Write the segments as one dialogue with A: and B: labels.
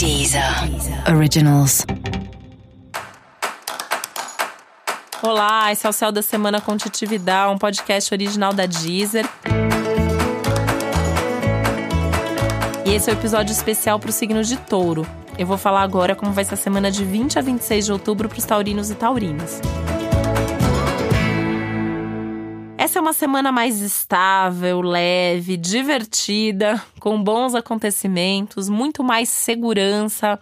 A: Deezer Originals.
B: Olá, esse é o Céu da Semana com um podcast original da Deezer. E esse é o um episódio especial para o signo de touro. Eu vou falar agora como vai ser a semana de 20 a 26 de outubro para os taurinos e taurinas. Essa é uma semana mais estável, leve, divertida, com bons acontecimentos, muito mais segurança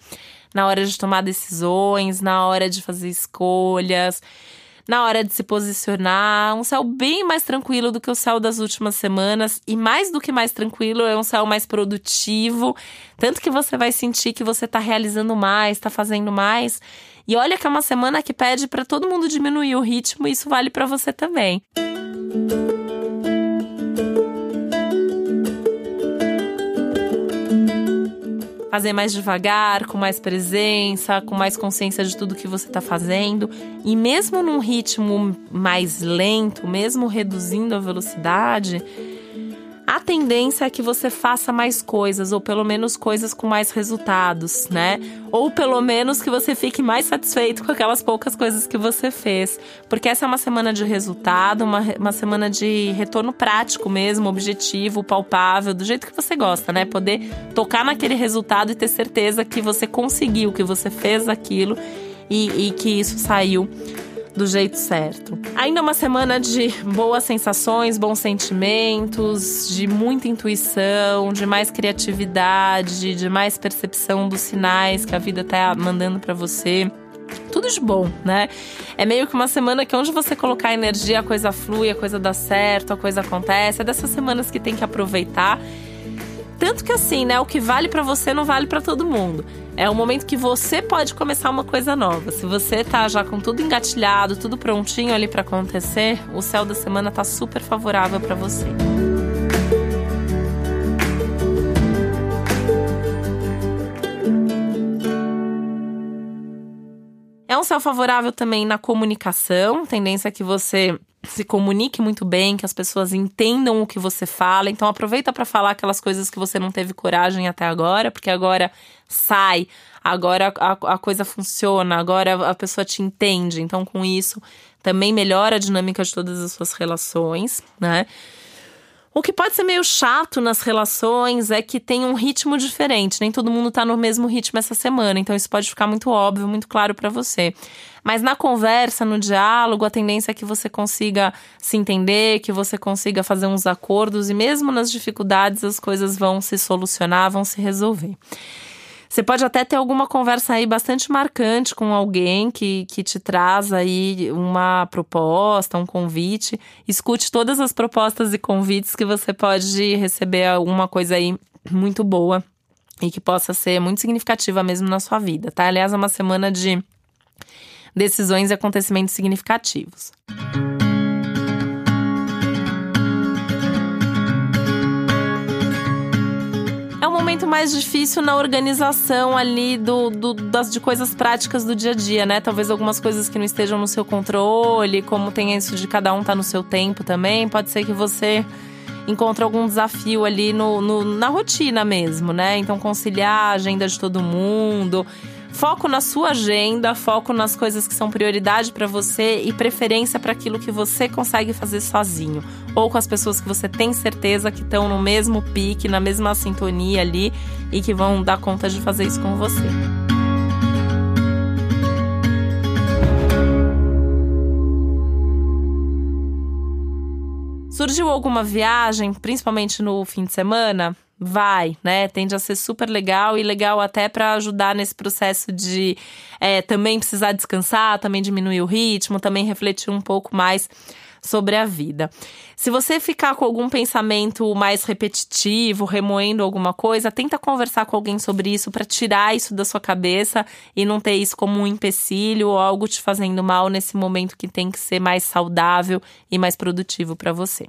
B: na hora de tomar decisões, na hora de fazer escolhas, na hora de se posicionar. Um céu bem mais tranquilo do que o céu das últimas semanas e mais do que mais tranquilo, é um céu mais produtivo, tanto que você vai sentir que você está realizando mais, está fazendo mais. E olha que é uma semana que pede para todo mundo diminuir o ritmo, e isso vale para você também. Fazer mais devagar, com mais presença, com mais consciência de tudo que você está fazendo. E mesmo num ritmo mais lento, mesmo reduzindo a velocidade, a tendência é que você faça mais coisas, ou pelo menos coisas com mais resultados, né? Ou pelo menos que você fique mais satisfeito com aquelas poucas coisas que você fez. Porque essa é uma semana de resultado, uma, uma semana de retorno prático mesmo, objetivo, palpável, do jeito que você gosta, né? Poder tocar naquele resultado e ter certeza que você conseguiu, que você fez aquilo e, e que isso saiu do jeito certo. Ainda uma semana de boas sensações, bons sentimentos, de muita intuição, de mais criatividade, de mais percepção dos sinais que a vida tá mandando para você tudo de bom, né? É meio que uma semana que onde você colocar energia, a coisa flui, a coisa dá certo, a coisa acontece. É dessas semanas que tem que aproveitar tanto que assim, né, o que vale para você não vale para todo mundo. É o momento que você pode começar uma coisa nova. Se você tá já com tudo engatilhado, tudo prontinho ali para acontecer, o céu da semana tá super favorável para você. É um céu favorável também na comunicação, tendência que você se comunique muito bem, que as pessoas entendam o que você fala. Então aproveita para falar aquelas coisas que você não teve coragem até agora, porque agora sai, agora a, a coisa funciona, agora a pessoa te entende. Então com isso também melhora a dinâmica de todas as suas relações, né? O que pode ser meio chato nas relações é que tem um ritmo diferente. Nem todo mundo tá no mesmo ritmo essa semana, então isso pode ficar muito óbvio, muito claro para você. Mas na conversa, no diálogo, a tendência é que você consiga se entender, que você consiga fazer uns acordos e mesmo nas dificuldades as coisas vão se solucionar, vão se resolver. Você pode até ter alguma conversa aí bastante marcante com alguém que, que te traz aí uma proposta, um convite. Escute todas as propostas e convites que você pode receber alguma coisa aí muito boa e que possa ser muito significativa mesmo na sua vida, tá? Aliás, é uma semana de decisões e acontecimentos significativos. Momento mais difícil na organização ali do, do, das, de coisas práticas do dia a dia, né? Talvez algumas coisas que não estejam no seu controle, como tem isso de cada um tá no seu tempo também. Pode ser que você encontre algum desafio ali no, no na rotina mesmo, né? Então conciliar a agenda de todo mundo Foco na sua agenda, foco nas coisas que são prioridade para você e preferência para aquilo que você consegue fazer sozinho ou com as pessoas que você tem certeza que estão no mesmo pique, na mesma sintonia ali e que vão dar conta de fazer isso com você. Surgiu alguma viagem, principalmente no fim de semana? Vai, né? Tende a ser super legal e legal até para ajudar nesse processo de é, também precisar descansar, também diminuir o ritmo, também refletir um pouco mais sobre a vida. Se você ficar com algum pensamento mais repetitivo, remoendo alguma coisa, tenta conversar com alguém sobre isso para tirar isso da sua cabeça e não ter isso como um empecilho ou algo te fazendo mal nesse momento que tem que ser mais saudável e mais produtivo para você.